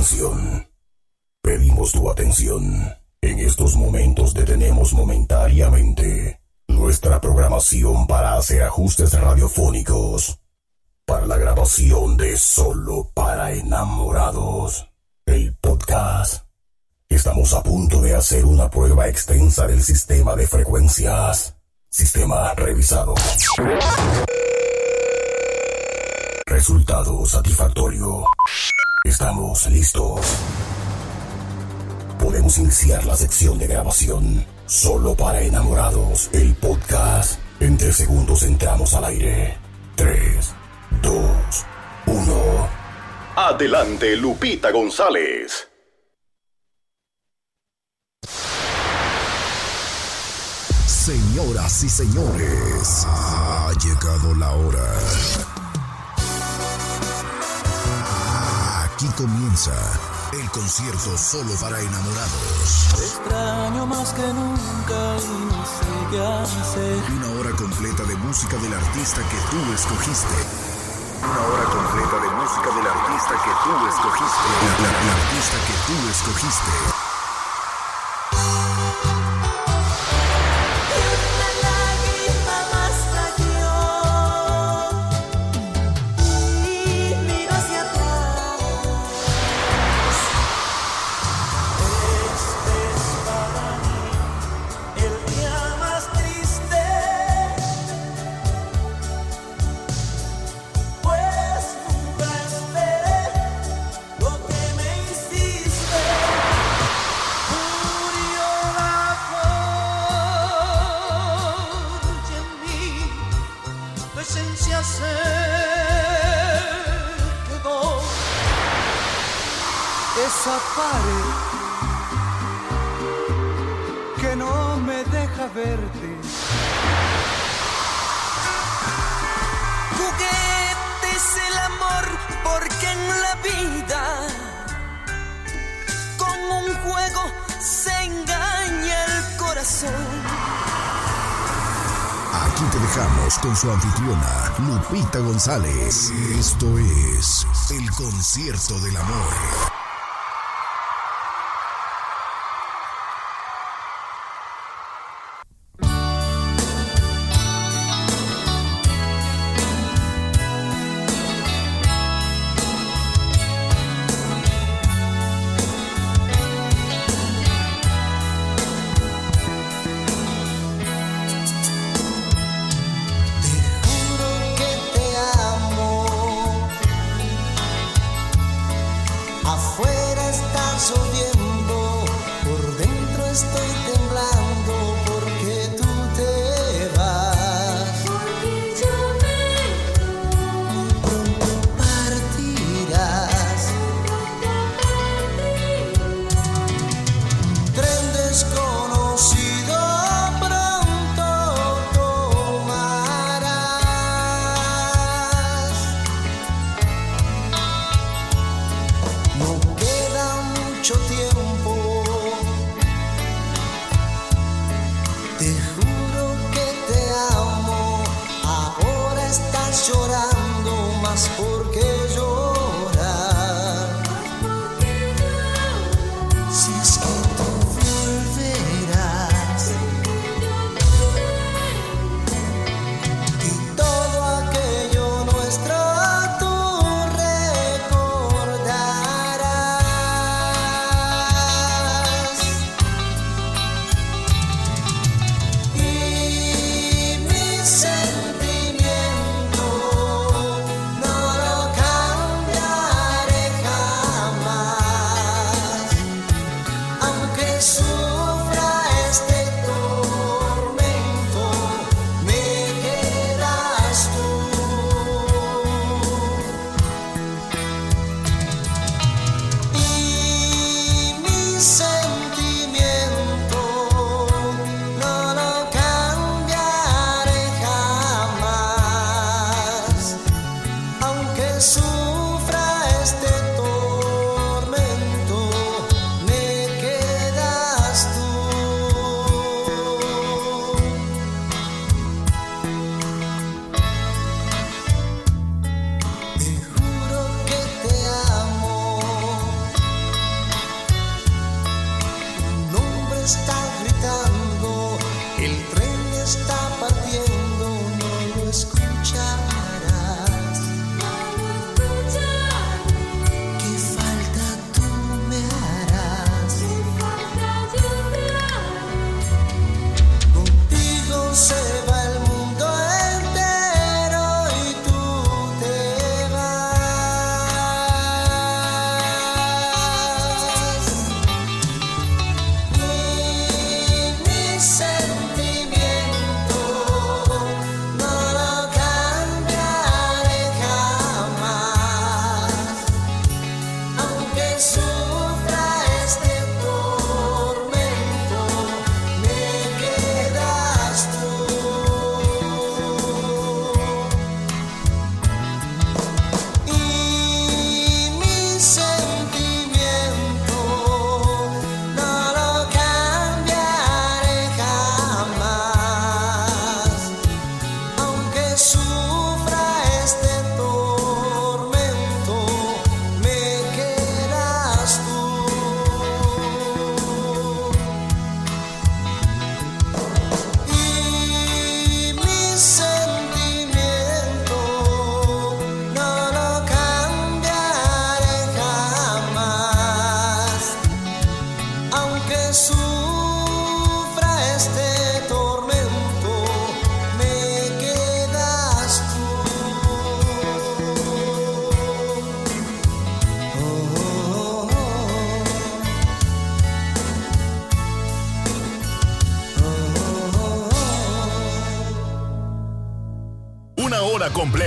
atención. Pedimos tu atención. En estos momentos detenemos momentáneamente nuestra programación para hacer ajustes radiofónicos para la grabación de Solo para Enamorados, el podcast. Estamos a punto de hacer una prueba extensa del sistema de frecuencias. Sistema revisado. Resultado satisfactorio. Estamos listos. Podemos iniciar la sección de grabación. Solo para enamorados, el podcast. En tres segundos entramos al aire. Tres, dos, uno. Adelante, Lupita González. Señoras y señores, ha llegado la hora. Aquí comienza el concierto solo para enamorados. Te extraño más que nunca y no sé qué hacer. Una hora completa de música del artista que tú escogiste. Una hora completa de música del artista que tú escogiste. La, la- la artista que tú escogiste. Me deja verte. Juguete es el amor porque en la vida con un juego se engaña el corazón. Aquí te dejamos con su anfitriona, Lupita González. Esto es el concierto del amor.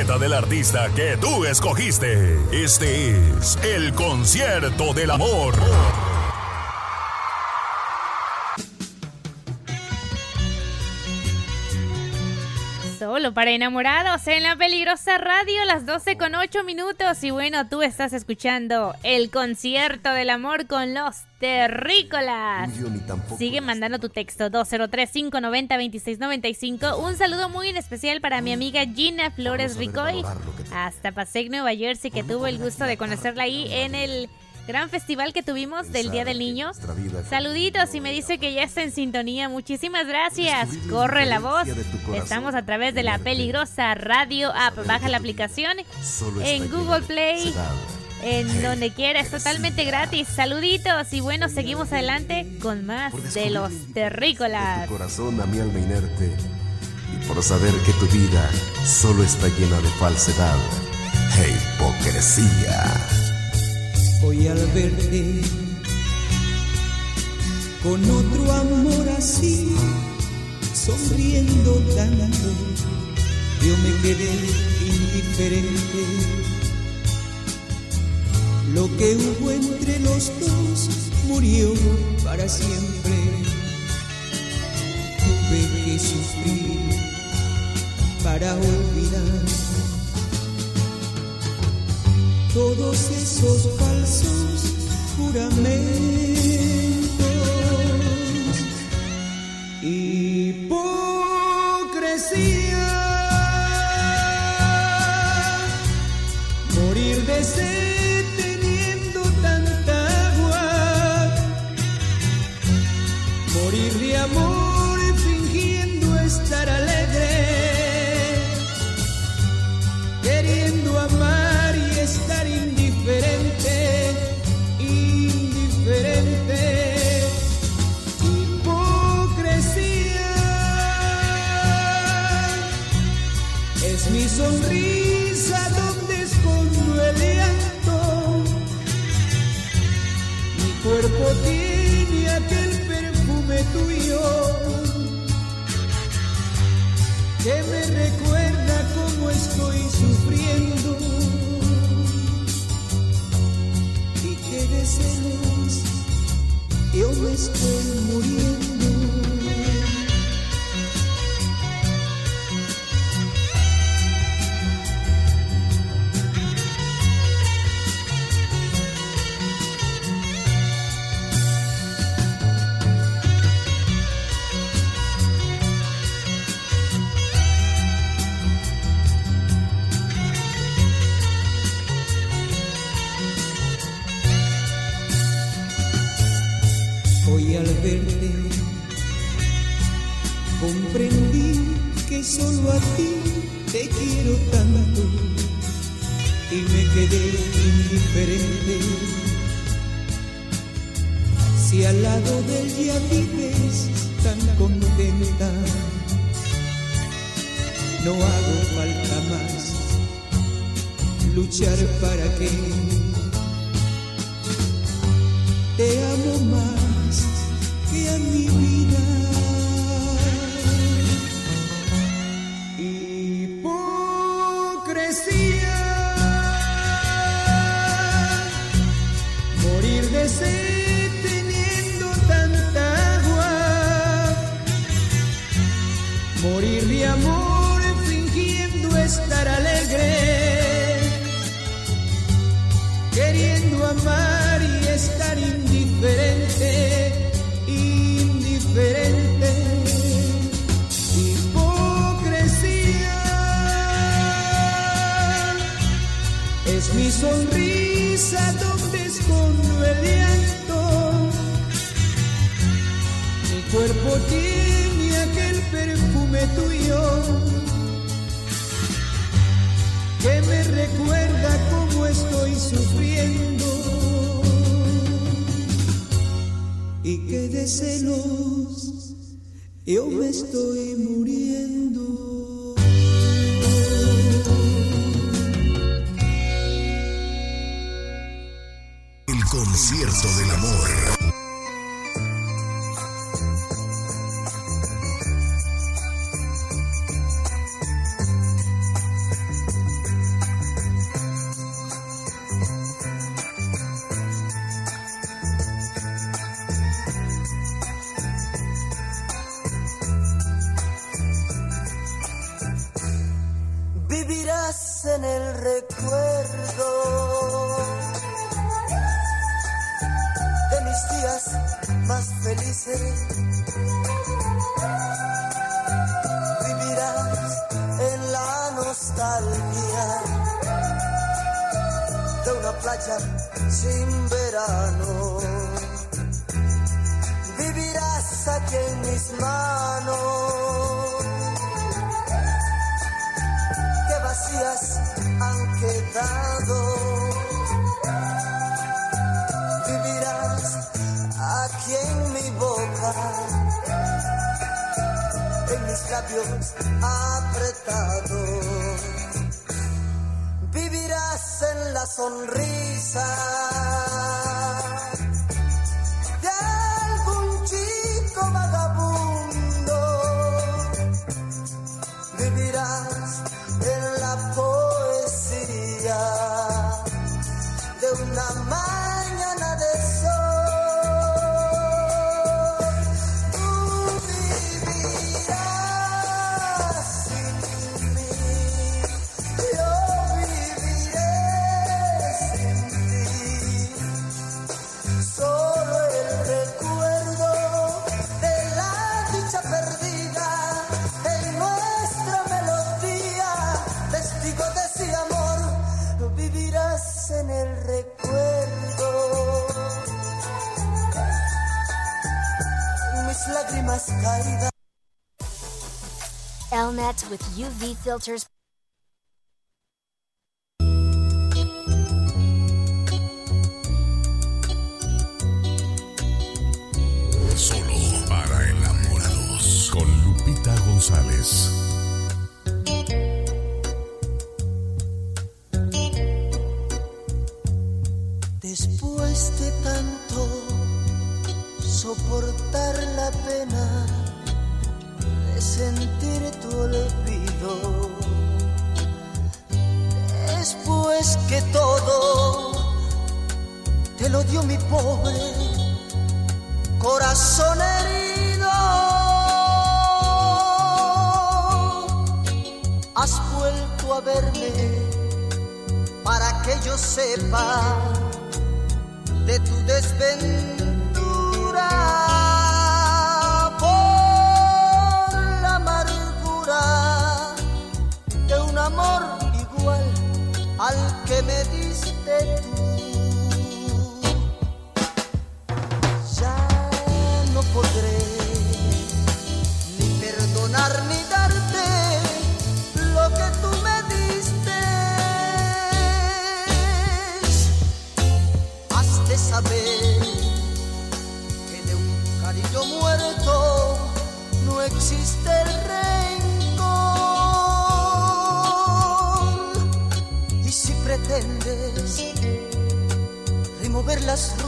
Del artista que tú escogiste. Este es el concierto del amor. Para enamorados en la peligrosa radio, las 12 con 8 minutos. Y bueno, tú estás escuchando el concierto del amor con los terrícolas. Sigue mandando tu texto 203-590-2695. Un saludo muy en especial para mi amiga Gina Flores Ricoy. Hasta Paseo, Nueva Jersey, que tuvo el gusto de conocerla ahí en el gran festival que tuvimos del Día del Niño. Saluditos y me dice que ya está en sintonía. Muchísimas gracias. Corre la voz. Estamos a través de la peligrosa radio app. Baja la aplicación en Google Play. En donde quiera, es totalmente gratis. Saluditos y bueno, seguimos adelante con más de los terrícolas. corazón a mi alma inerte y por saber que tu vida solo está llena de falsedad e hipocresía. Hoy al verte con otro amor así, sonriendo tanto, yo me quedé indiferente. Lo que hubo entre los dos murió para siempre. Tuve que sufrir para olvidar todos esos falsos juramentos. Hipocresía, Si al lado de él ya vives tan contenta, no hago falta más luchar para que te amo más que a mi vida. sonrisa donde escondo el llanto. Mi cuerpo tiene aquel perfume tuyo que me recuerda cómo estoy sufriendo y que de celos yo me estoy muriendo. labios apretados. Vivirás en la sonrisa. filters a verme para que yo sepa de tu desventura ver las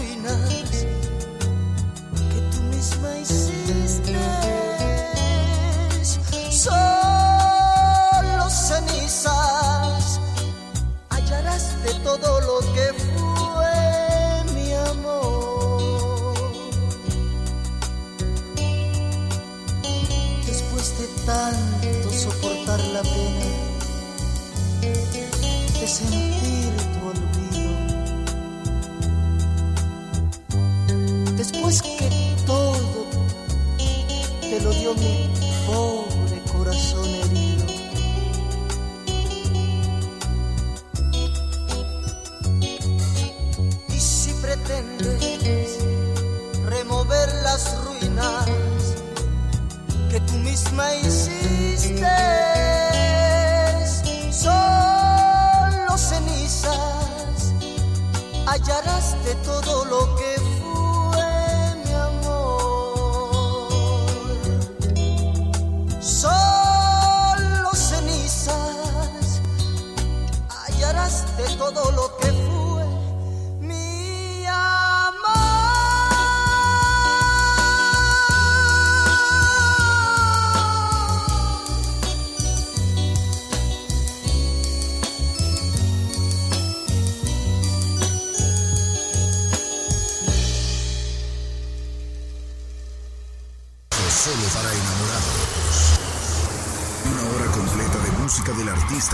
de todo lo que fue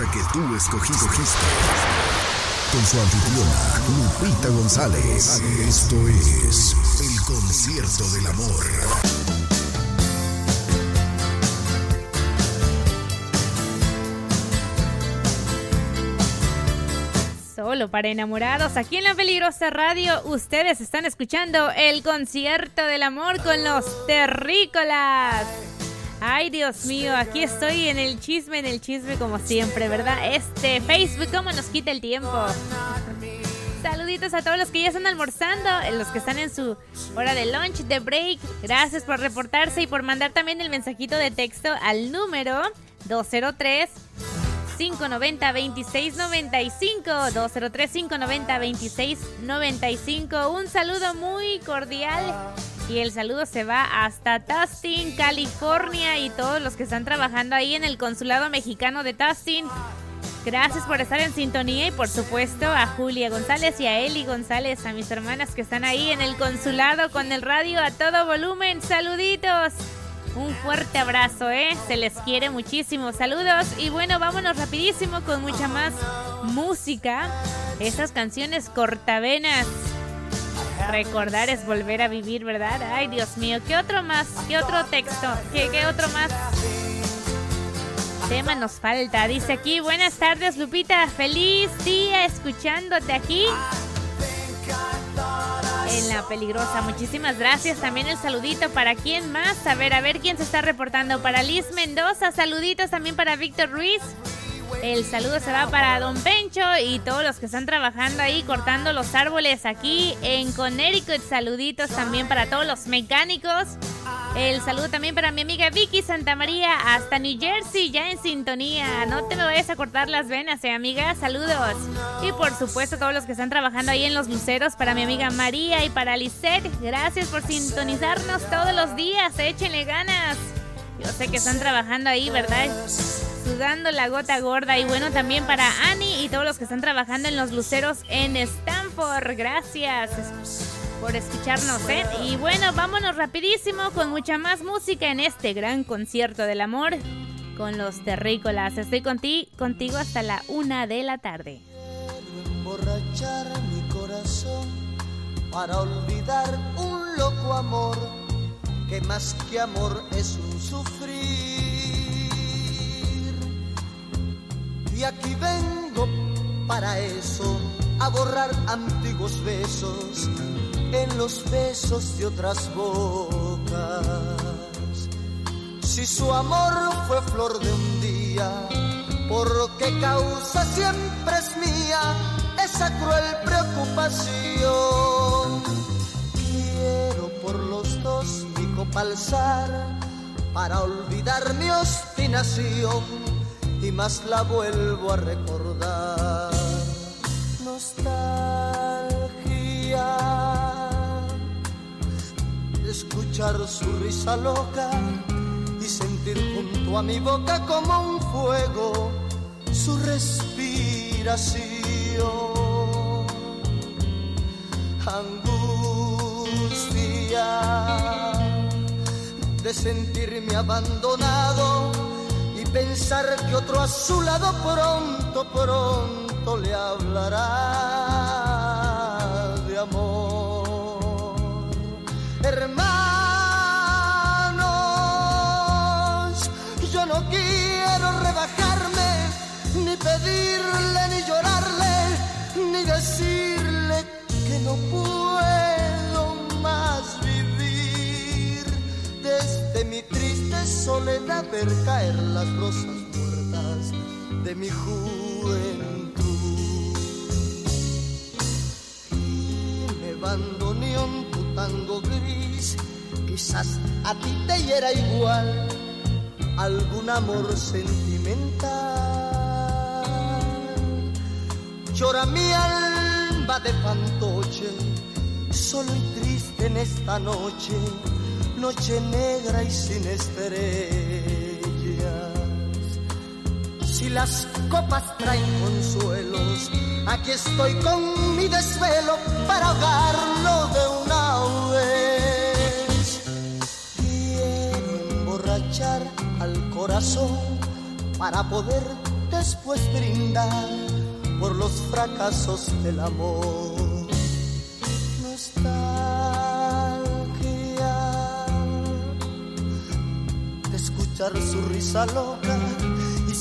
artista que tú escogiste. Con su anfitriona, Lupita González. Esto es El Concierto del Amor. Solo para enamorados, aquí en la peligrosa radio, ustedes están escuchando el concierto del amor con los terrícolas. Ay, Dios mío, aquí estoy en el chisme, en el chisme como siempre, ¿verdad? Este Facebook, ¿cómo nos quita el tiempo? Saluditos a todos los que ya están almorzando, los que están en su hora de lunch, de break. Gracias por reportarse y por mandar también el mensajito de texto al número 203 590 2695 203 590 2695 Un saludo muy cordial y el saludo se va hasta Tustin, California y todos los que están trabajando ahí en el consulado mexicano de Tustin. Gracias por estar en sintonía y por supuesto a Julia González y a Eli González, a mis hermanas que están ahí en el consulado con el radio a todo volumen. Saluditos. Un fuerte abrazo, ¿eh? Se les quiere muchísimo. Saludos. Y bueno, vámonos rapidísimo con mucha más música. Esas canciones cortavenas. Recordar es volver a vivir, ¿verdad? Ay, Dios mío. ¿Qué otro más? ¿Qué otro texto? ¿Qué, qué otro más? Tema nos falta. Dice aquí, buenas tardes, Lupita. Feliz día escuchándote aquí en la peligrosa. Muchísimas gracias. También el saludito para quién más. A ver, a ver quién se está reportando. Para Liz Mendoza, saluditos también para Víctor Ruiz. El saludo se va para Don Pencho y todos los que están trabajando ahí cortando los árboles aquí en Connecticut. Saluditos también para todos los mecánicos. El saludo también para mi amiga Vicky Santa María hasta New Jersey, ya en sintonía. No te me vayas a cortar las venas, eh, amiga. Saludos. Y por supuesto, todos los que están trabajando ahí en los luceros, para mi amiga María y para Lisette. Gracias por sintonizarnos todos los días. Échenle ganas. Yo sé que están trabajando ahí, ¿verdad? Sudando la gota gorda. Y bueno, también para Annie y todos los que están trabajando en los luceros en Stanford. Gracias por escucharnos, ¿eh? Y bueno, vámonos rapidísimo con mucha más música en este gran concierto del amor con los terrícolas. Estoy conti contigo hasta la una de la tarde. emborrachar mi corazón para olvidar un loco amor que más que amor es un sufrir. Y aquí vengo para eso, a borrar antiguos besos en los besos de otras bocas. Si su amor fue flor de un día, ¿por qué causa siempre es mía esa cruel preocupación? Quiero por los dos mi copa alzar para olvidar mi obstinación y más la vuelvo a recordar. Nostalgia escuchar su risa loca y sentir junto a mi boca como un fuego su respiración. Angustia de sentirme abandonado pensar que otro a su lado pronto, pronto le hablará de amor. Hermanos, yo no quiero rebajarme, ni pedirle, ni llorarle, ni decirle que no puedo más vivir desde mi triste soledad ver caer las rosas de mi juventud. Y me abandoneó tu tango gris, quizás a ti te hiera igual algún amor sentimental. Llora mi alma de fantoche, solo y triste en esta noche, noche negra y sin estrellas. Si las copas traen consuelos, aquí estoy con mi desvelo para ahogarlo de una vez. Quiero emborrachar al corazón para poder después brindar por los fracasos del amor. Nostalgia de escuchar su risa loca y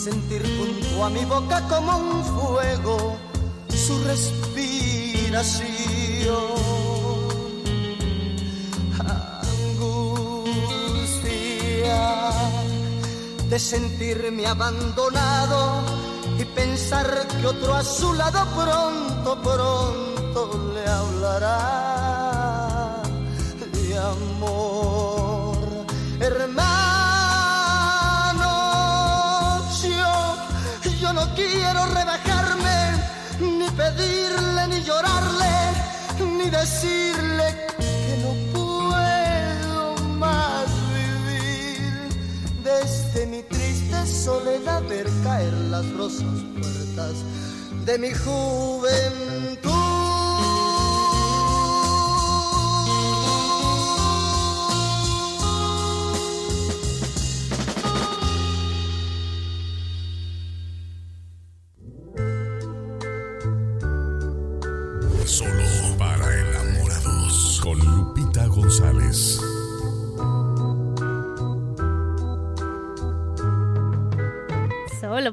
sentir junto a mi boca como un fuego su respiración. Angustia de sentirme abandonado y pensar que otro a su lado pronto, pronto le hablará de amor. Hermano, pedirle, ni llorarle, ni decirle que no puedo más vivir desde mi triste soledad ver caer las rosas muertas de mi juventud.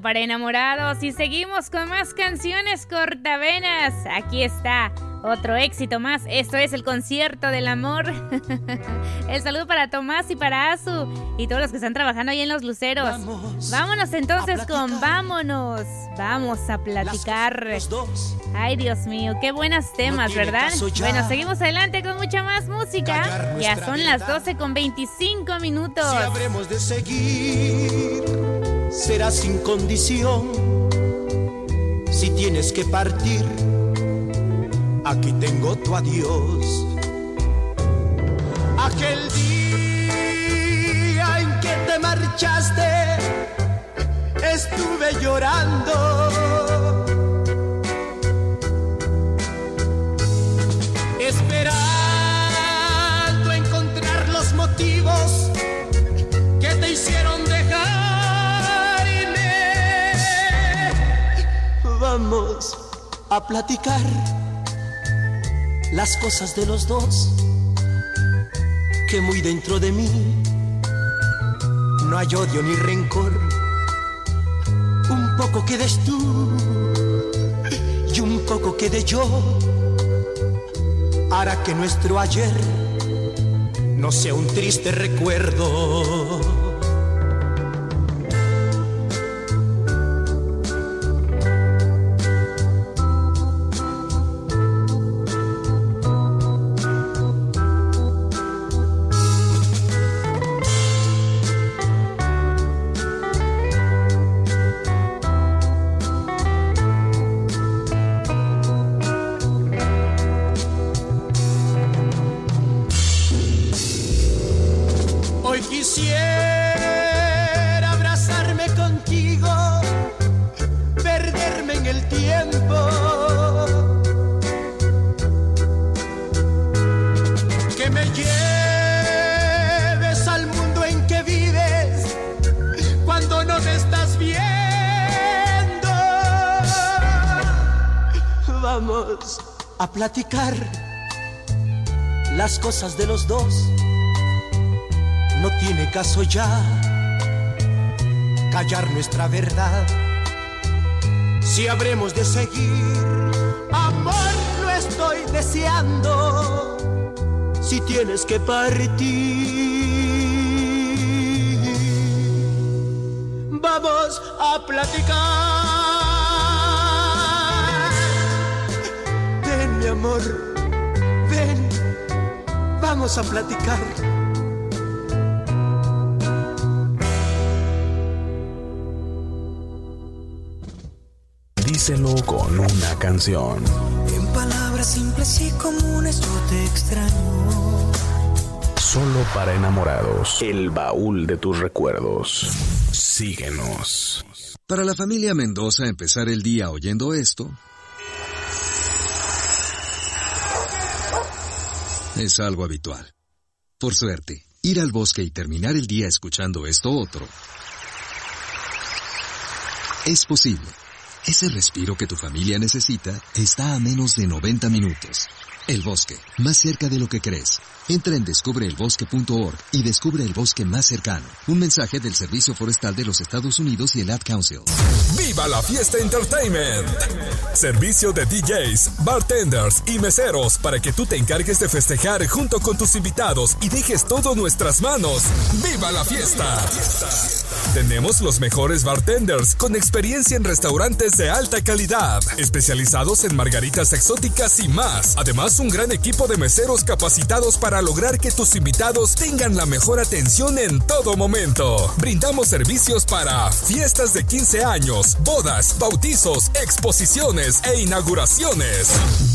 Para enamorados y seguimos con más canciones cortavenas. Aquí está otro éxito más. Esto es el concierto del amor. el saludo para Tomás y para Azu y todos los que están trabajando ahí en los luceros. Vamos Vámonos entonces con. Vámonos. Vamos a platicar. Dos. Ay, Dios mío, qué buenos temas, ¿verdad? Bueno, seguimos adelante con mucha más música. Ya son las verdad. 12 con 25 minutos. Si habremos de seguir, será sin condición. Si tienes que partir, aquí tengo tu adiós. Aquel día en que te marchaste, estuve llorando. Esperando encontrar los motivos que te hicieron Vamos a platicar las cosas de los dos, que muy dentro de mí no hay odio ni rencor. Un poco quedes tú y un poco quede yo, hará que nuestro ayer no sea un triste recuerdo. Las cosas de los dos no tiene caso ya callar nuestra verdad. Si habremos de seguir, amor, lo estoy deseando. Si tienes que partir, vamos a platicar. Mi amor, ven, vamos a platicar. Díselo con una canción. En palabras simples y comunes yo te extraño. Solo para enamorados. El baúl de tus recuerdos. Síguenos. Para la familia Mendoza empezar el día oyendo esto es algo habitual. Por suerte, ir al bosque y terminar el día escuchando esto otro es posible. Ese respiro que tu familia necesita está a menos de 90 minutos. El bosque, más cerca de lo que crees. Entra en descubreelbosque.org y descubre el bosque más cercano. Un mensaje del Servicio Forestal de los Estados Unidos y el Ad Council. ¡Viva la fiesta Entertainment! Servicio de DJs, bartenders y meseros para que tú te encargues de festejar junto con tus invitados y dejes todo en nuestras manos. ¡Viva la fiesta! Tenemos los mejores bartenders con experiencia en restaurantes de alta calidad, especializados en margaritas exóticas y más. Además, un gran equipo de meseros capacitados para lograr que tus invitados tengan la mejor atención en todo momento. Brindamos servicios para fiestas de 15 años, bodas, bautizos, exposiciones e inauguraciones.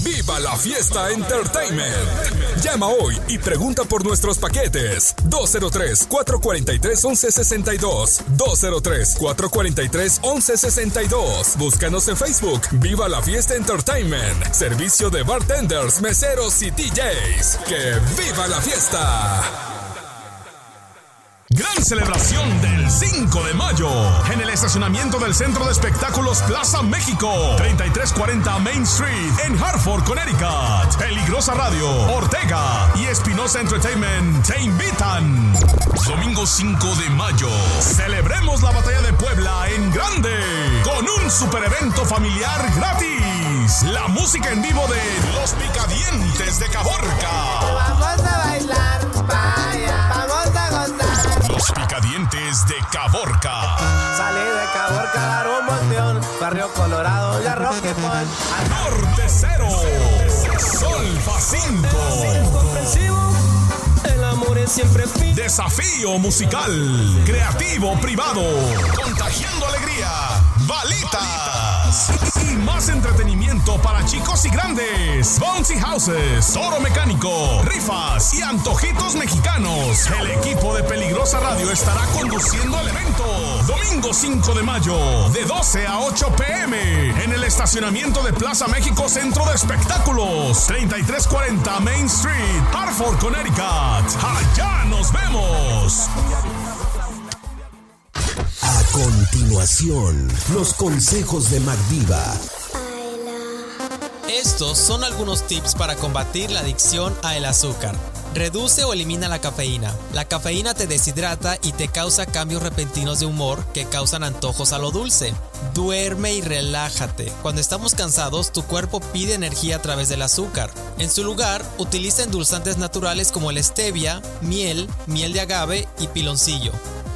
¡Viva la fiesta Entertainment! Llama hoy y pregunta por nuestros paquetes. 203-443-1162. 203-443-1162. Búscanos en Facebook. Viva la fiesta Entertainment. Servicio de bartenders, meseros y DJs. ¡Que viva la fiesta! Gran celebración del 5 de mayo en el estacionamiento del Centro de Espectáculos Plaza México, 3340 Main Street en Hartford, Connecticut. Peligrosa Radio, Ortega y Espinosa Entertainment te invitan. Domingo 5 de mayo, celebremos la batalla de Puebla en grande con un super evento familiar gratis. La música en vivo de Los Picadientes de Caborca. Caborca. Salí de Caborca, dar un volteón, Barrio Colorado y a Roquepón. Norte Cero, Solfa 5. El amor es siempre fin. Desafío musical, creativo privado, contagiando alegría, y más entretenimiento para chicos y grandes. Bouncy Houses, Toro Mecánico, rifas y antojitos mexicanos. El equipo de Peligrosa Radio estará conduciendo el evento. Domingo 5 de mayo, de 12 a 8 pm, en el estacionamiento de Plaza México Centro de Espectáculos, 3340 Main Street, Hartford, Connecticut. Allá nos vemos. Continuación, los consejos de Magdiva. Estos son algunos tips para combatir la adicción a el azúcar. Reduce o elimina la cafeína. La cafeína te deshidrata y te causa cambios repentinos de humor que causan antojos a lo dulce. Duerme y relájate. Cuando estamos cansados, tu cuerpo pide energía a través del azúcar. En su lugar, utiliza endulzantes naturales como el stevia, miel, miel de agave y piloncillo.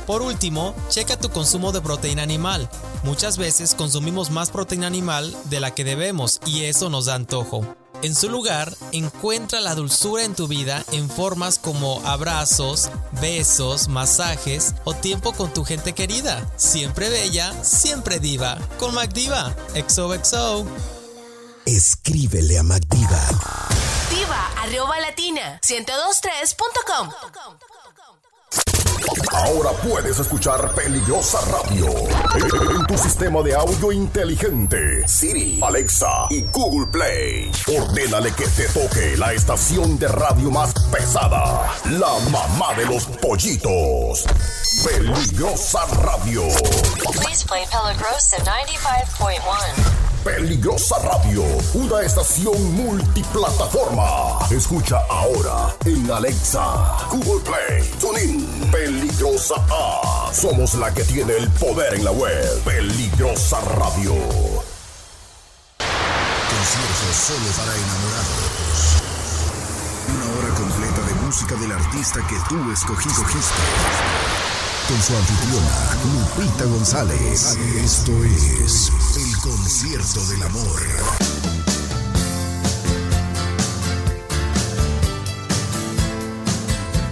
Por último, checa tu consumo de proteína animal. Muchas veces consumimos más proteína animal de la que debemos y eso nos da antojo. En su lugar, encuentra la dulzura en tu vida en formas como abrazos, besos, masajes o tiempo con tu gente querida. Siempre bella, siempre diva. Con MacDiva. XOXO. Escríbele a Magdiva. Diva arroba latina 1023.com. Ahora puedes escuchar Peligrosa Radio en tu sistema de audio inteligente. Siri, Alexa y Google Play. Ordénale que te toque la estación de radio más pesada. La mamá de los pollitos. Peligrosa Radio. Please play Peligrosa 95.1. Peligrosa Radio, una estación multiplataforma. Escucha ahora en Alexa, Google Play, TuneIn, Peligrosa A. Somos la que tiene el poder en la web. Peligrosa Radio. Conciertos solo para enamorados. Una hora completa de música del artista que tú escogiste. Con su anfitriona Lupita González. Esto es el concierto del amor.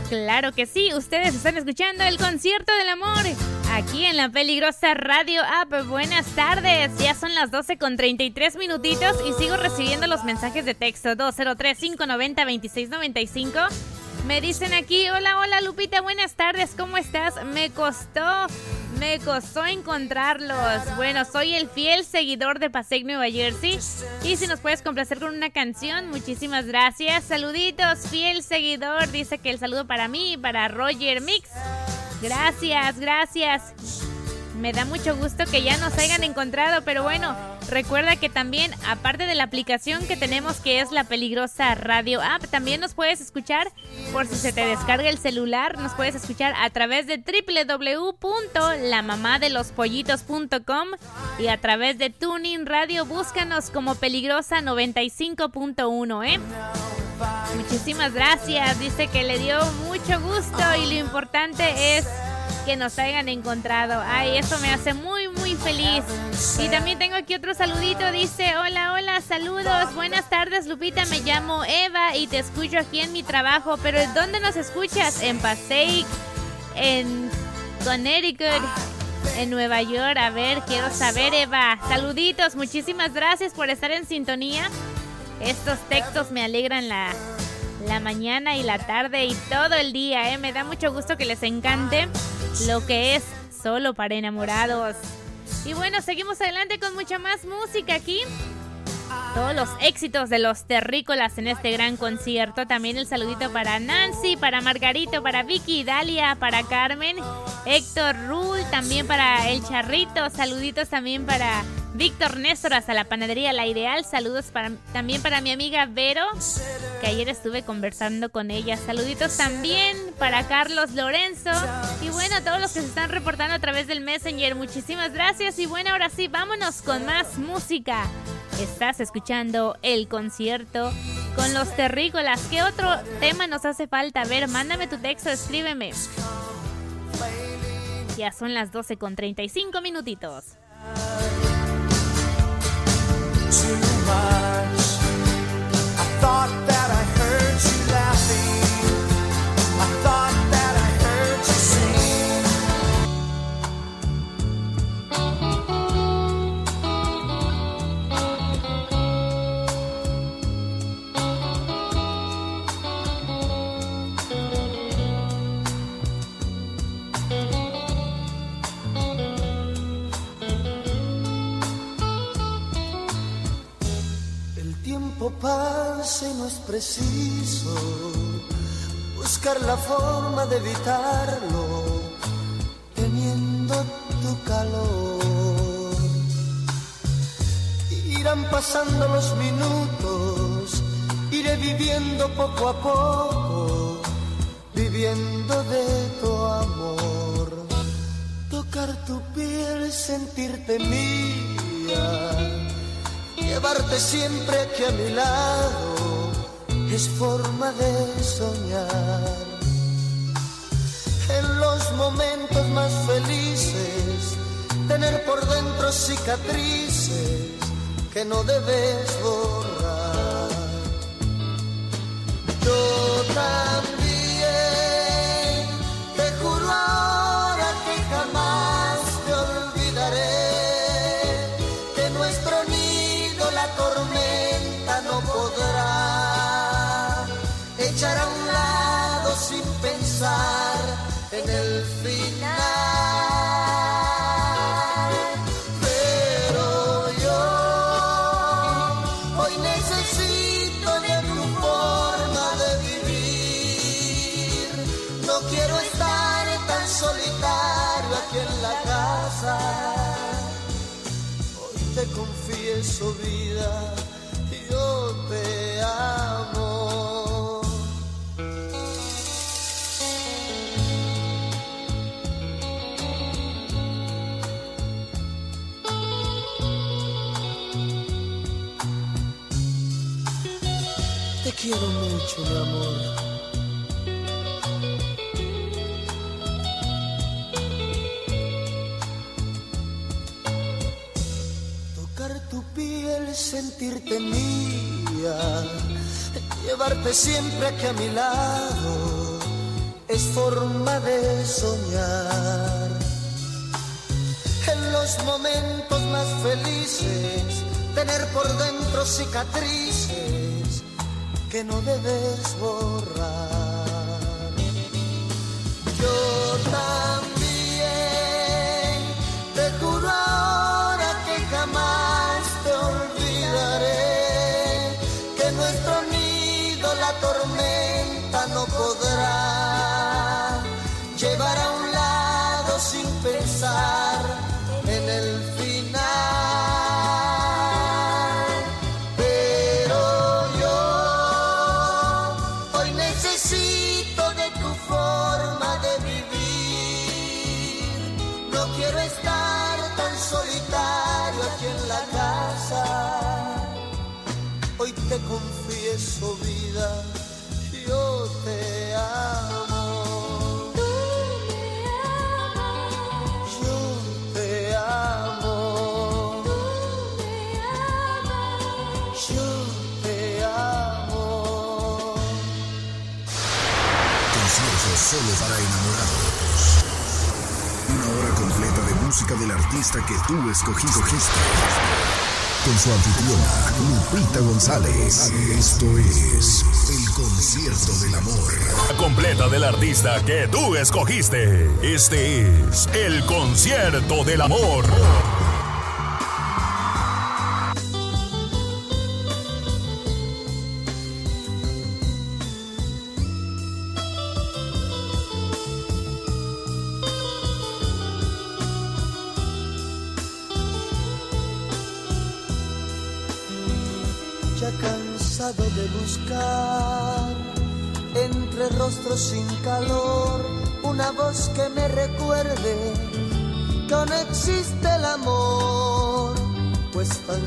Claro que sí, ustedes están escuchando el concierto del amor aquí en la peligrosa Radio App. Buenas tardes, ya son las 12 con 33 minutitos y sigo recibiendo los mensajes de texto 203-590-2695 me dicen aquí, hola, hola Lupita, buenas tardes, ¿cómo estás? Me costó, me costó encontrarlos. Bueno, soy el fiel seguidor de Paseo Nueva Jersey. Y si nos puedes complacer con una canción, muchísimas gracias. Saluditos, fiel seguidor. Dice que el saludo para mí, para Roger Mix. Gracias, gracias. Me da mucho gusto que ya nos hayan encontrado, pero bueno, recuerda que también, aparte de la aplicación que tenemos que es la peligrosa radio app, también nos puedes escuchar por si se te descarga el celular, nos puedes escuchar a través de www.lamamadelospollitos.com y a través de Tuning Radio, búscanos como peligrosa 95.1, ¿eh? Muchísimas gracias, dice que le dio mucho gusto y lo importante es que nos hayan encontrado. Ay, eso me hace muy, muy feliz. Y también tengo aquí otro saludito. Dice, hola, hola, saludos. Buenas tardes, Lupita. Me llamo Eva y te escucho aquí en mi trabajo. Pero ¿dónde nos escuchas? En Passaic, en Connecticut. En Nueva York, a ver, quiero saber, Eva. Saluditos, muchísimas gracias por estar en sintonía. Estos textos me alegran la, la mañana y la tarde y todo el día, ¿eh? Me da mucho gusto que les encante lo que es solo para enamorados. Y bueno, seguimos adelante con mucha más música aquí. Todos los éxitos de los terrícolas en este gran concierto. También el saludito para Nancy, para Margarito, para Vicky, Dalia, para Carmen, Héctor Rull, también para El Charrito. Saluditos también para Víctor Néstor hasta la panadería La Ideal. Saludos también para mi amiga Vero, ayer estuve conversando con ella. Saluditos también para Carlos Lorenzo. Y bueno, a todos los que se están reportando a través del Messenger, muchísimas gracias. Y bueno, ahora sí, vámonos con más música. Estás escuchando el concierto con los terrícolas. ¿Qué otro tema nos hace falta? A ver, mándame tu texto, escríbeme. Ya son las 12 con 35 minutitos. Thought that I heard you laughing. Tiempo pasa y no es preciso buscar la forma de evitarlo, teniendo tu calor. Irán pasando los minutos, iré viviendo poco a poco, viviendo de tu amor. Tocar tu piel, sentirte mía Llevarte siempre aquí a mi lado es forma de soñar. En los momentos más felices, tener por dentro cicatrices que no debes borrar. Yo también yo te amo. Te quiero mucho, mi amor. Sentirte mía, llevarte siempre aquí a mi lado, es forma de soñar. En los momentos más felices, tener por dentro cicatrices que no debes borrar. Yo artista que tú escogiste. Con su anfitriona, Lupita González. Esto es el concierto del amor. completa del artista que tú escogiste. Este es el concierto del amor.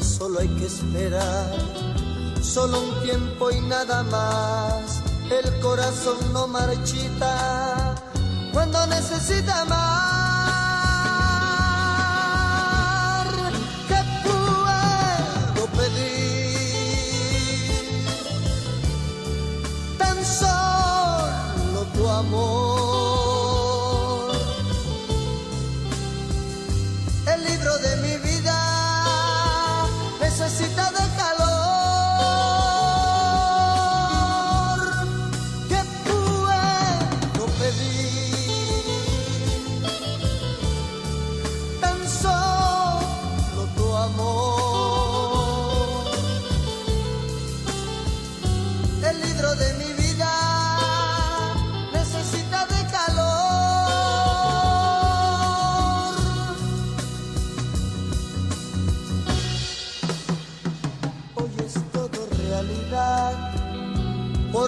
Solo hay que esperar, solo un tiempo y nada más, el corazón no marchita. Cuando necesita amar,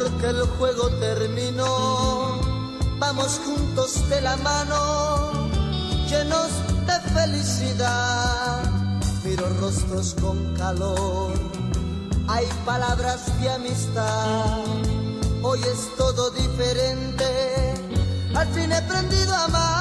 porque el juego terminó. Vamos juntos de la mano, llenos de felicidad. Miro rostros con calor hay palabras de amistad. Hoy es todo diferente. Al fin he aprendido a amar.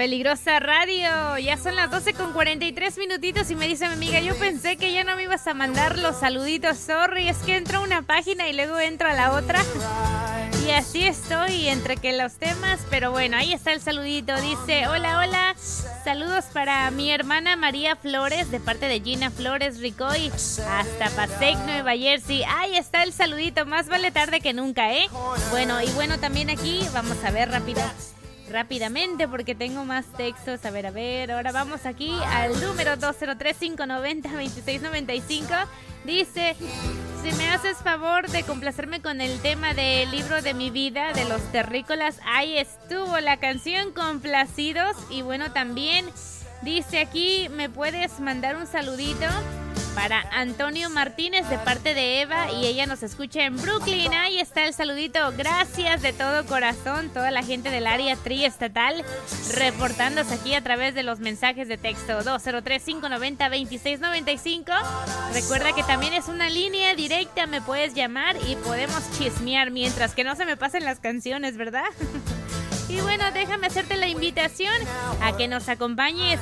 Peligrosa radio. Ya son las 12 con 43 minutitos y me dice mi amiga, yo pensé que ya no me ibas a mandar los saluditos, sorry, es que entro a una página y luego entro a la otra. Y así estoy entre que los temas, pero bueno, ahí está el saludito. Dice, hola, hola, saludos para mi hermana María Flores de parte de Gina Flores Ricoy hasta Pasec, Nueva Jersey. Ahí está el saludito, más vale tarde que nunca, ¿eh? Bueno, y bueno, también aquí vamos a ver rápido rápidamente porque tengo más textos. A ver, a ver. Ahora vamos aquí al número 203-590-2695. Dice, si me haces favor de complacerme con el tema del libro de mi vida de los terrícolas, ahí estuvo la canción Complacidos. Y bueno, también dice aquí, ¿me puedes mandar un saludito? Para Antonio Martínez de parte de Eva y ella nos escucha en Brooklyn. Ahí está el saludito. Gracias de todo corazón, toda la gente del área triestatal reportándose aquí a través de los mensajes de texto 203-590-2695. Recuerda que también es una línea directa, me puedes llamar y podemos chismear mientras que no se me pasen las canciones, ¿verdad? y bueno, déjame hacerte la invitación a que nos acompañes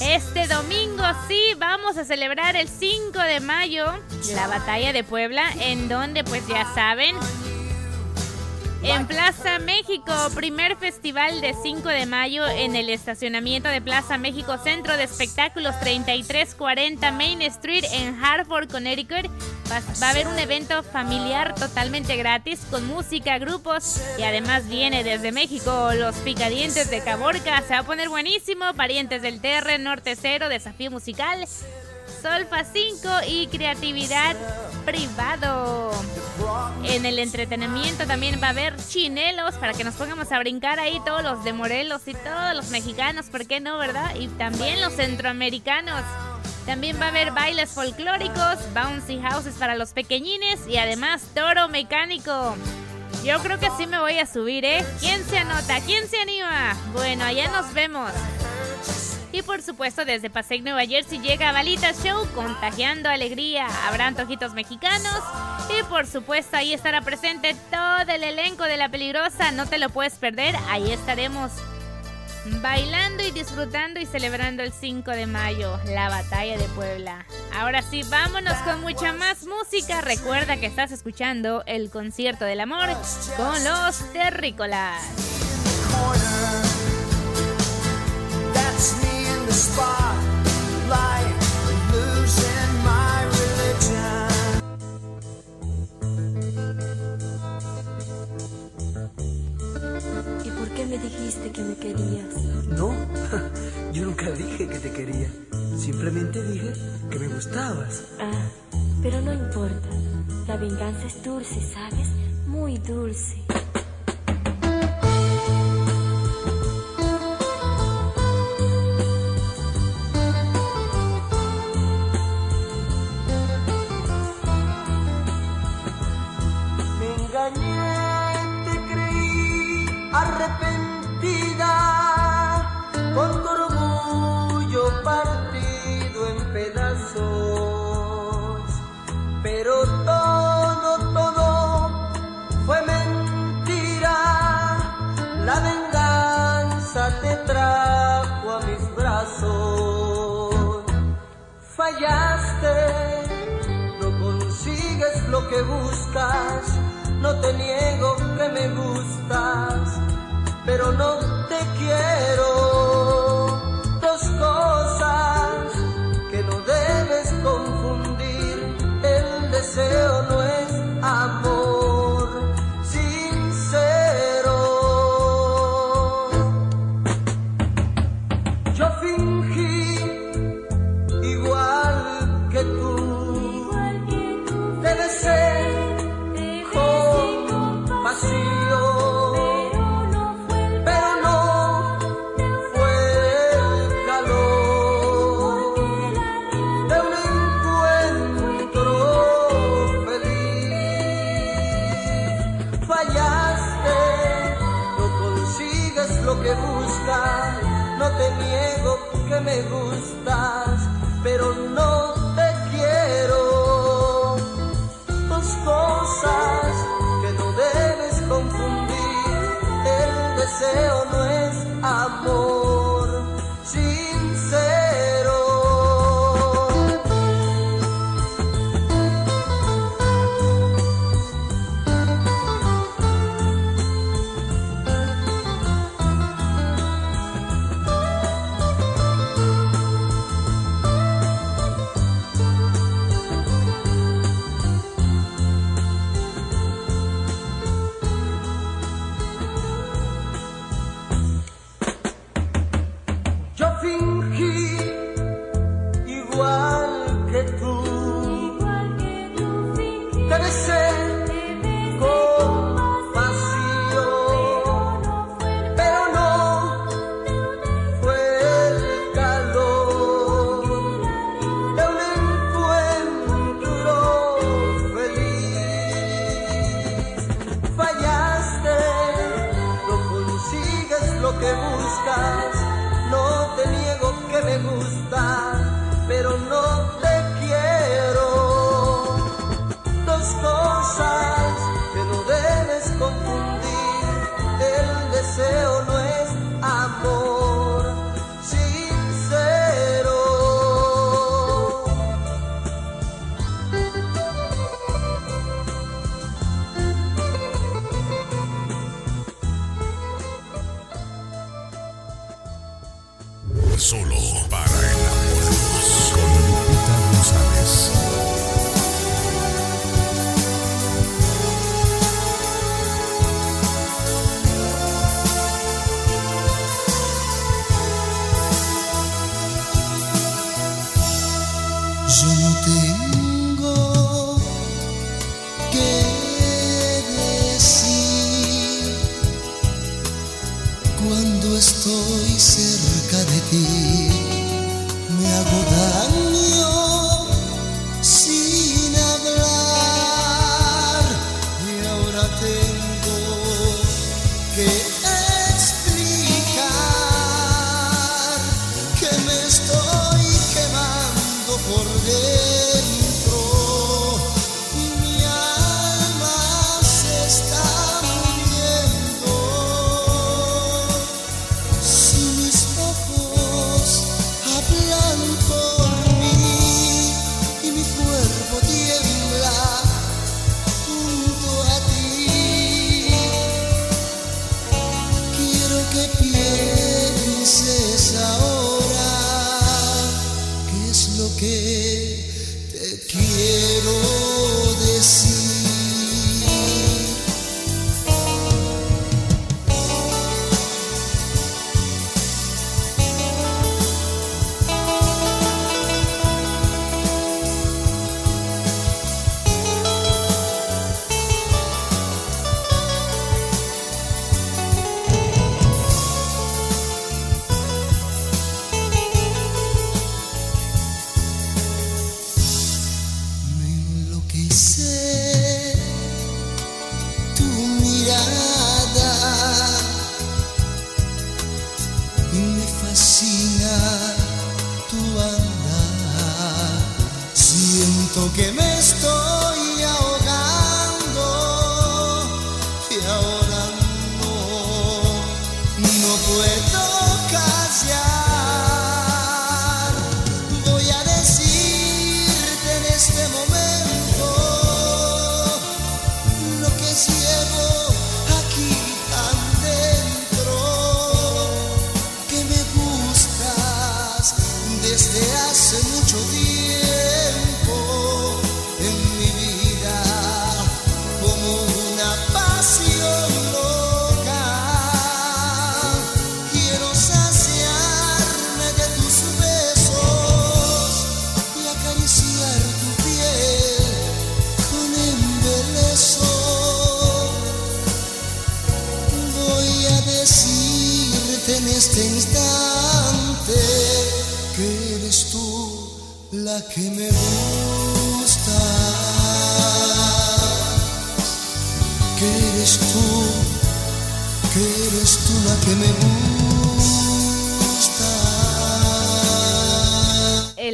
este domingo sí vamos a celebrar el 5 de mayo la batalla de Puebla, en donde pues ya saben, en Plaza México, primer festival de 5 de mayo en el estacionamiento de Plaza México, Centro de Espectáculos 3340 Main Street en Hartford, Connecticut. Va, a haber un evento familiar totalmente gratis con música, grupos y además viene desde México los picadientes de Caborca. Se va a poner buenísimo. Parientes del TR, Norte Cero, Desafío Musical. Solfa 5 y creatividad privado. En el entretenimiento también va a haber chinelos para que nos pongamos a brincar ahí todos los de Morelos y todos los mexicanos, ¿por qué no, verdad? Y también los centroamericanos. También va a haber bailes folclóricos, bouncy houses para los pequeñines y además toro mecánico. Yo creo que sí me voy a subir, ¿eh? ¿Quién se anota? ¿Quién se anima? Bueno, allá nos vemos. Y por supuesto, desde Paseo Nueva Jersey llega Balita Show, contagiando alegría. Habrá antojitos mexicanos. Y por supuesto, ahí estará presente todo el elenco de La Peligrosa. No te lo puedes perder. Ahí estaremos bailando y disfrutando y celebrando el 5 de mayo, la batalla de Puebla. Ahora sí, vámonos con mucha más música. Recuerda que estás escuchando el concierto del amor con los terrícolas. ¿Y por qué me dijiste que me querías? No, yo nunca dije que te quería. Simplemente dije que me gustabas. Ah, pero no importa. La venganza es dulce, ¿sabes? Muy dulce. Fallaste, no consigues lo que buscas. No te niego que me gustas pero no te quiero. Dos cosas que no debes confundir. El deseo no es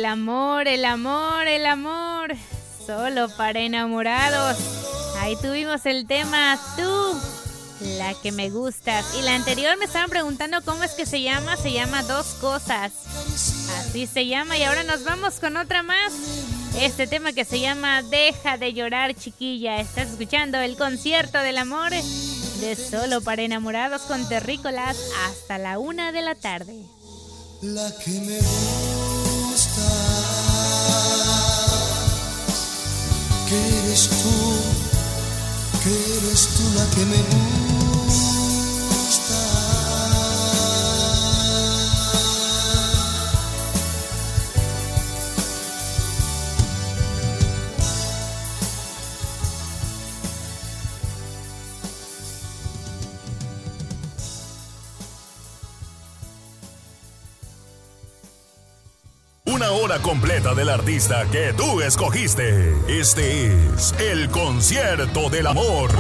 amor, el amor, el amor. Solo para enamorados. Ahí tuvimos el tema Tú, la que me gustas. Y la anterior me estaban preguntando cómo es que se llama. Se llama Dos Cosas. Así se llama. Y ahora nos vamos con otra más. Este tema que se llama Deja de llorar, chiquilla. Estás escuchando el concierto del amor de Solo para enamorados con terrícolas hasta la una de la tarde. la que me Que eres tú, que eres tú la que me gusta. Hora completa del artista que tú escogiste. Este es el concierto del amor.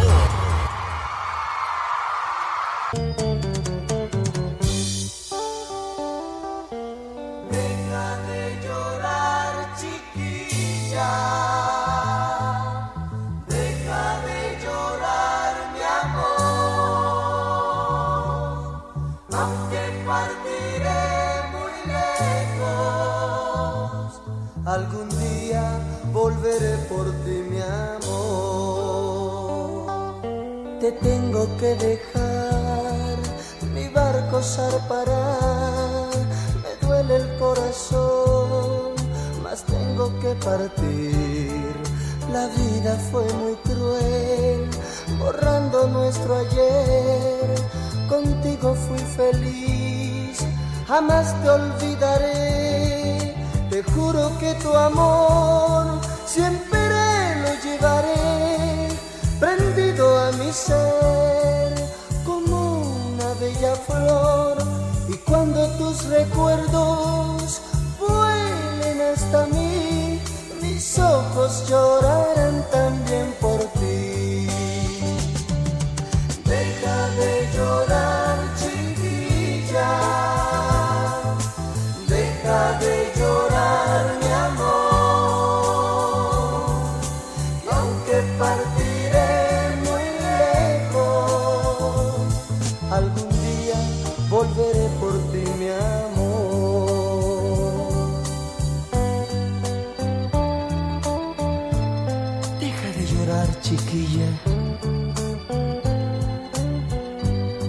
Chiquilla.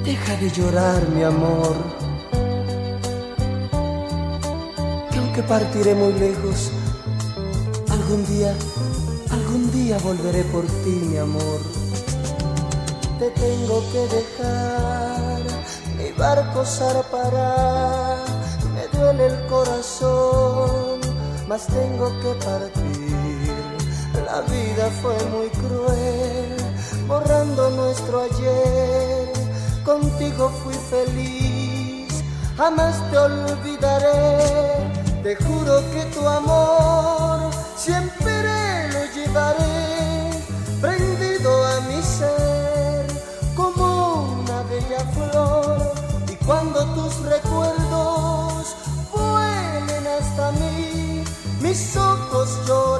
Deja de llorar, mi amor. Que aunque partiré muy lejos, algún día, algún día volveré por ti, mi amor. Te tengo que dejar, mi barco zarpará. Me duele el corazón, mas tengo que partir. La vida fue muy cruel, borrando nuestro ayer. Contigo fui feliz, jamás te olvidaré. Te juro que tu amor siempre lo llevaré prendido a mi ser como una bella flor. Y cuando tus recuerdos vuelen hasta mí, mis ojos llorarán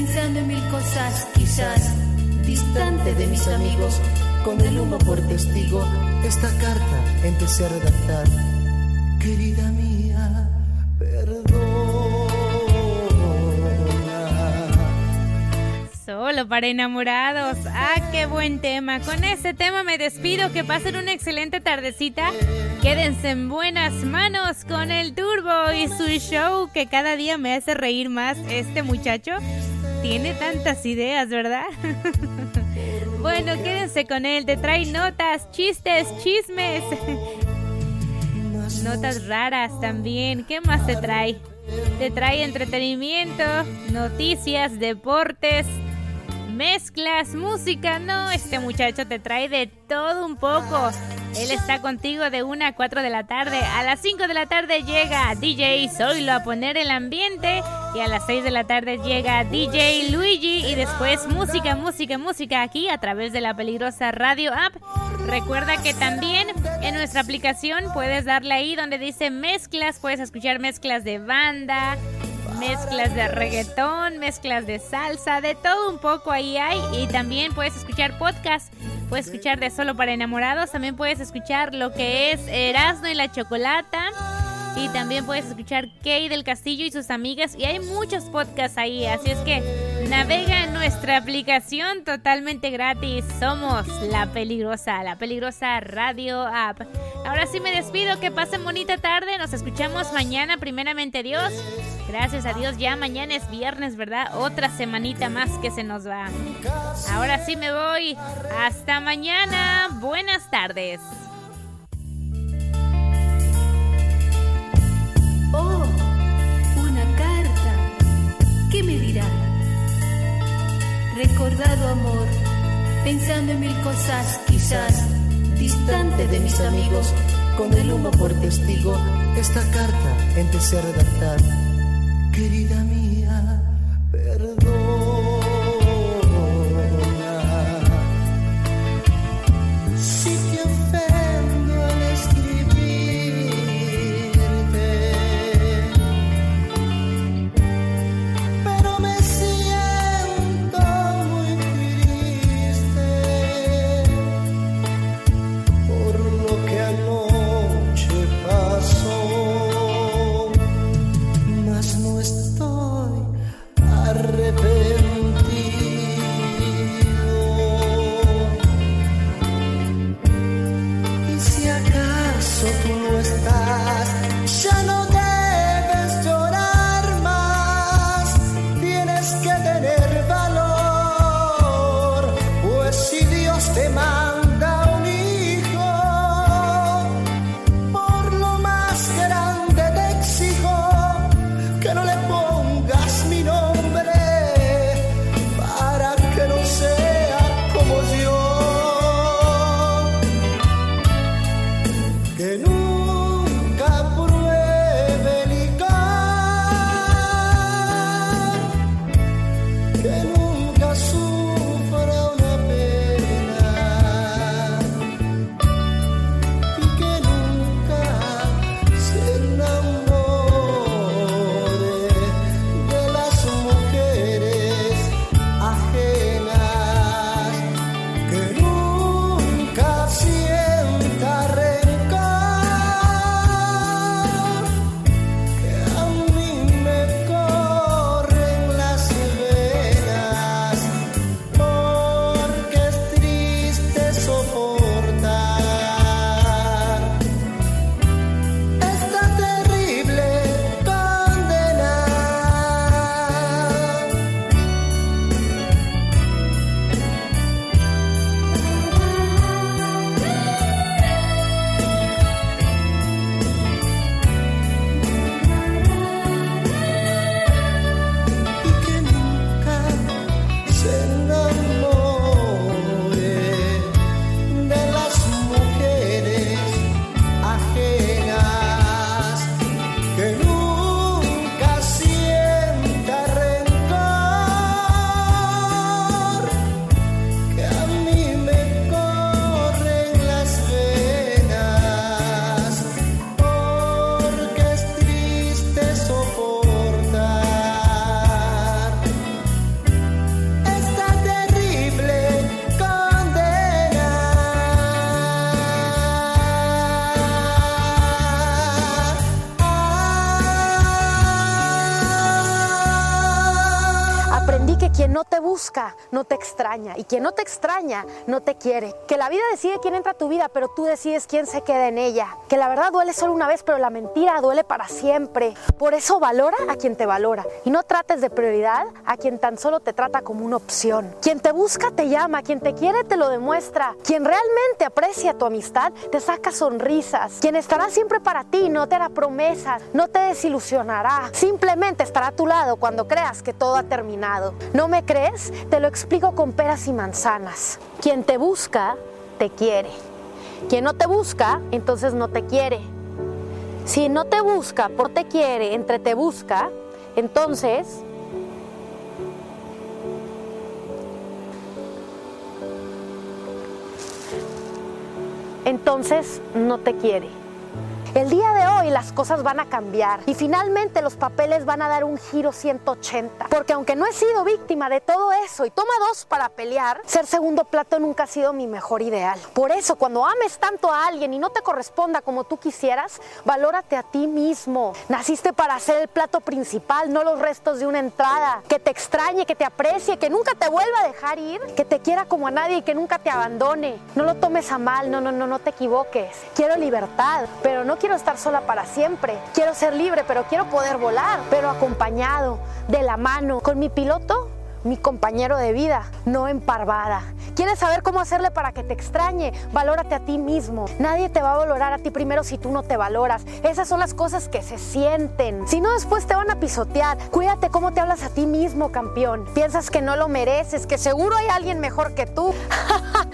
pensando en mil cosas, quizás distante de mis amigos, con el humo por testigo. Esta carta empecé a redactar. Querida mía, perdona. Solo para enamorados. Ah, qué buen tema. Con ese tema me despido. Que pasen una excelente tardecita. Quédense en buenas manos con el Turbo y su show que cada día me hace reír más. Este muchacho tiene tantas ideas, ¿verdad? bueno, quédense con él. Te trae notas, chistes, chismes. Notas raras también. ¿Qué más te trae? Te trae entretenimiento, noticias, deportes, mezclas, música. No, este muchacho te trae de todo un poco. Él está contigo de 1 a 4 de la tarde. A las 5 de la tarde llega DJ Zoilo a poner el ambiente. Y a las 6 de la tarde llega DJ Luigi. Y después música, música, música aquí a través de la peligrosa radio app. Recuerda que también en nuestra aplicación puedes darle ahí donde dice mezclas. Puedes escuchar mezclas de banda, mezclas de reggaetón, mezclas de salsa, de todo un poco ahí hay. Y también puedes escuchar podcast. Puedes escuchar de Solo para Enamorados. También puedes escuchar lo que es Erasmo y la Chocolata. Y también puedes escuchar Kay del Castillo y sus amigas. Y hay muchos podcasts ahí. Así es que navega en nuestra aplicación totalmente gratis. Somos La Peligrosa, La Peligrosa Radio App. Ahora sí me despido. Que pasen bonita tarde. Nos escuchamos mañana, primeramente Dios. Gracias a Dios, ya mañana es viernes, ¿verdad? Otra semanita más que se nos va. Ahora sí me voy. Hasta mañana. Buenas tardes. Oh, una carta. ¿Qué me dirá? Recordado amor, pensando en mil cosas quizás distante de mis amigos, con el humo por testigo. Esta carta empecé a redactar. Querida mía, extraña y quien no te extraña no te quiere. Que la vida decide quién entra a tu vida, pero tú decides quién se queda en ella. Que la verdad duele solo una vez, pero la mentira duele para siempre. Por eso valora a quien te valora y no trates de prioridad a quien tan solo te trata como una opción. Quien te busca te llama, quien te quiere te lo demuestra. Quien realmente aprecia tu amistad te saca sonrisas. Quien estará siempre para ti no te hará promesas, no te desilusionará. Simplemente estará a tu lado cuando creas que todo ha terminado. ¿No me crees? Te lo explico con peras y manzanas. Quien te busca, te quiere. Quien no te busca, entonces no te quiere. Si no te busca por te quiere, entre te busca, entonces entonces no te quiere. El día de hoy las cosas van a cambiar y finalmente los papeles van a dar un giro 180. Porque aunque no he sido víctima de todo eso y toma dos para pelear, ser segundo plato nunca ha sido mi mejor ideal. Por eso, cuando ames tanto a alguien y no te corresponda como tú quisieras, valórate a ti mismo. Naciste para ser el plato principal, no los restos de una entrada. Que te extrañe, que te aprecie, que nunca te vuelva a dejar ir, que te quiera como a nadie y que nunca te abandone. No lo tomes a mal, no, no, no, no te equivoques. Quiero libertad, pero no quiero estar sola para siempre. Quiero ser libre, pero quiero poder volar, pero acompañado, de la mano, con mi piloto mi compañero de vida, no en parvada. ¿Quieres saber cómo hacerle para que te extrañe? Valórate a ti mismo. Nadie te va a valorar a ti primero si tú no te valoras. Esas son las cosas que se sienten. Si no, después te van a pisotear. Cuídate cómo te hablas a ti mismo, campeón. Piensas que no lo mereces, que seguro hay alguien mejor que tú.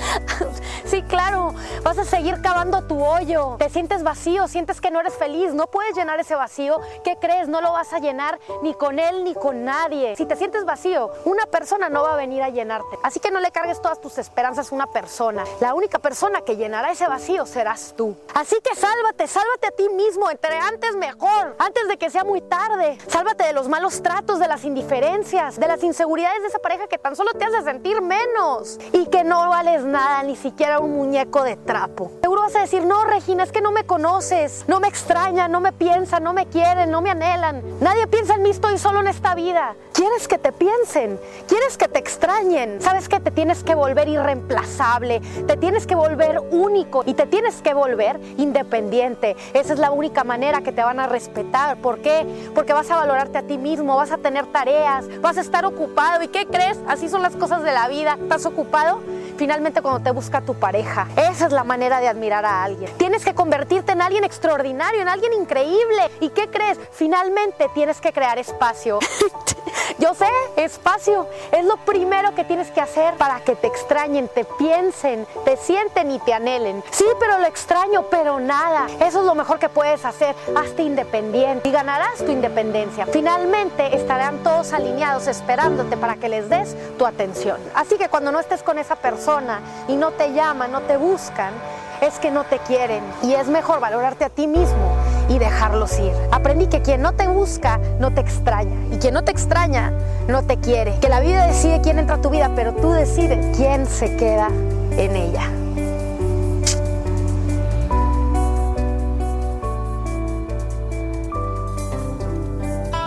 sí, claro. Vas a seguir cavando tu hoyo. Te sientes vacío, sientes que no eres feliz. No puedes llenar ese vacío. ¿Qué crees? No lo vas a llenar ni con él ni con nadie. Si te sientes vacío, una persona no va a venir a llenarte. Así que no le cargues todas tus esperanzas a una persona. La única persona que llenará ese vacío serás tú. Así que sálvate, sálvate a ti mismo. Entre antes mejor, antes de que sea muy tarde. Sálvate de los malos tratos, de las indiferencias, de las inseguridades de esa pareja que tan solo te hace sentir menos y que no vales nada, ni siquiera un muñeco de trapo. Seguro vas a decir, no, Regina, es que no me conoces, no me extrañan, no me piensan, no me quieren, no me anhelan. Nadie piensa en mí, estoy solo en esta vida. ¿Quieres que te piensen? ¿Quieres que te extrañen? ¿Sabes que te tienes que volver irreemplazable? Te tienes que volver único y te tienes que volver independiente. Esa es la única manera que te van a respetar. ¿Por qué? Porque vas a valorarte a ti mismo, vas a tener tareas, vas a estar ocupado. ¿Y qué crees? Así son las cosas de la vida. ¿Estás ocupado? Finalmente cuando te busca tu pareja. Esa es la manera de admirar a alguien. Tienes que convertirte en alguien extraordinario, en alguien increíble. ¿Y qué crees? Finalmente tienes que crear espacio. Yo sé, espacio. Es lo primero que tienes que hacer para que te extrañen, te piensen, te sienten y te anhelen. Sí, pero lo extraño, pero nada. Eso es lo mejor que puedes hacer. Hazte independiente y ganarás tu independencia. Finalmente estarán todos alineados esperándote para que les des tu atención. Así que cuando no estés con esa persona y no te llaman, no te buscan, es que no te quieren y es mejor valorarte a ti mismo y dejarlos ir. Aprendí que quien no te busca no te extraña y quien no te extraña no te quiere. Que la vida decide quién entra a tu vida, pero tú decides quién se queda en ella.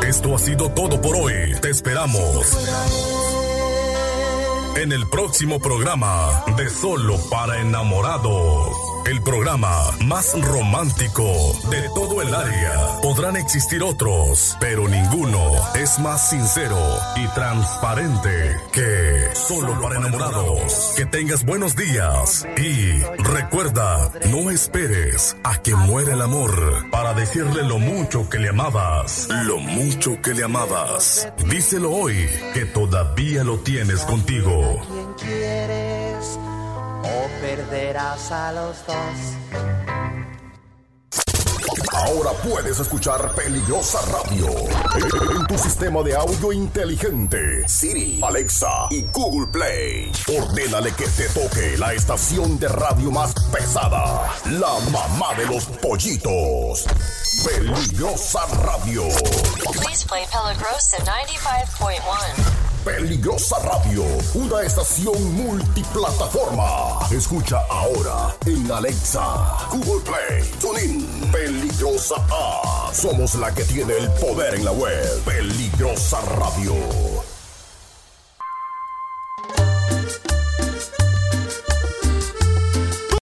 Esto ha sido todo por hoy. Te esperamos en el próximo programa de Solo para Enamorados. El programa más romántico de todo el área. Podrán existir otros, pero ninguno es más sincero y transparente que Solo para Enamorados. Que tengas buenos días y recuerda, no esperes a que muera el amor para decirle lo mucho que le amabas, lo mucho que le amabas. Díselo hoy que todavía lo tienes contigo. O perderás a los dos. Ahora puedes escuchar Peligrosa Radio en tu sistema de audio inteligente. Siri, Alexa y Google Play. Ordénale que te toque la estación de radio más pesada. La mamá de los pollitos. Peligrosa Radio. Please play Peligrosa 95.1. Peligrosa Radio, una estación multiplataforma. Escucha ahora en Alexa, Google Play, TuneIn, Peligrosa A. Somos la que tiene el poder en la web. Peligrosa Radio.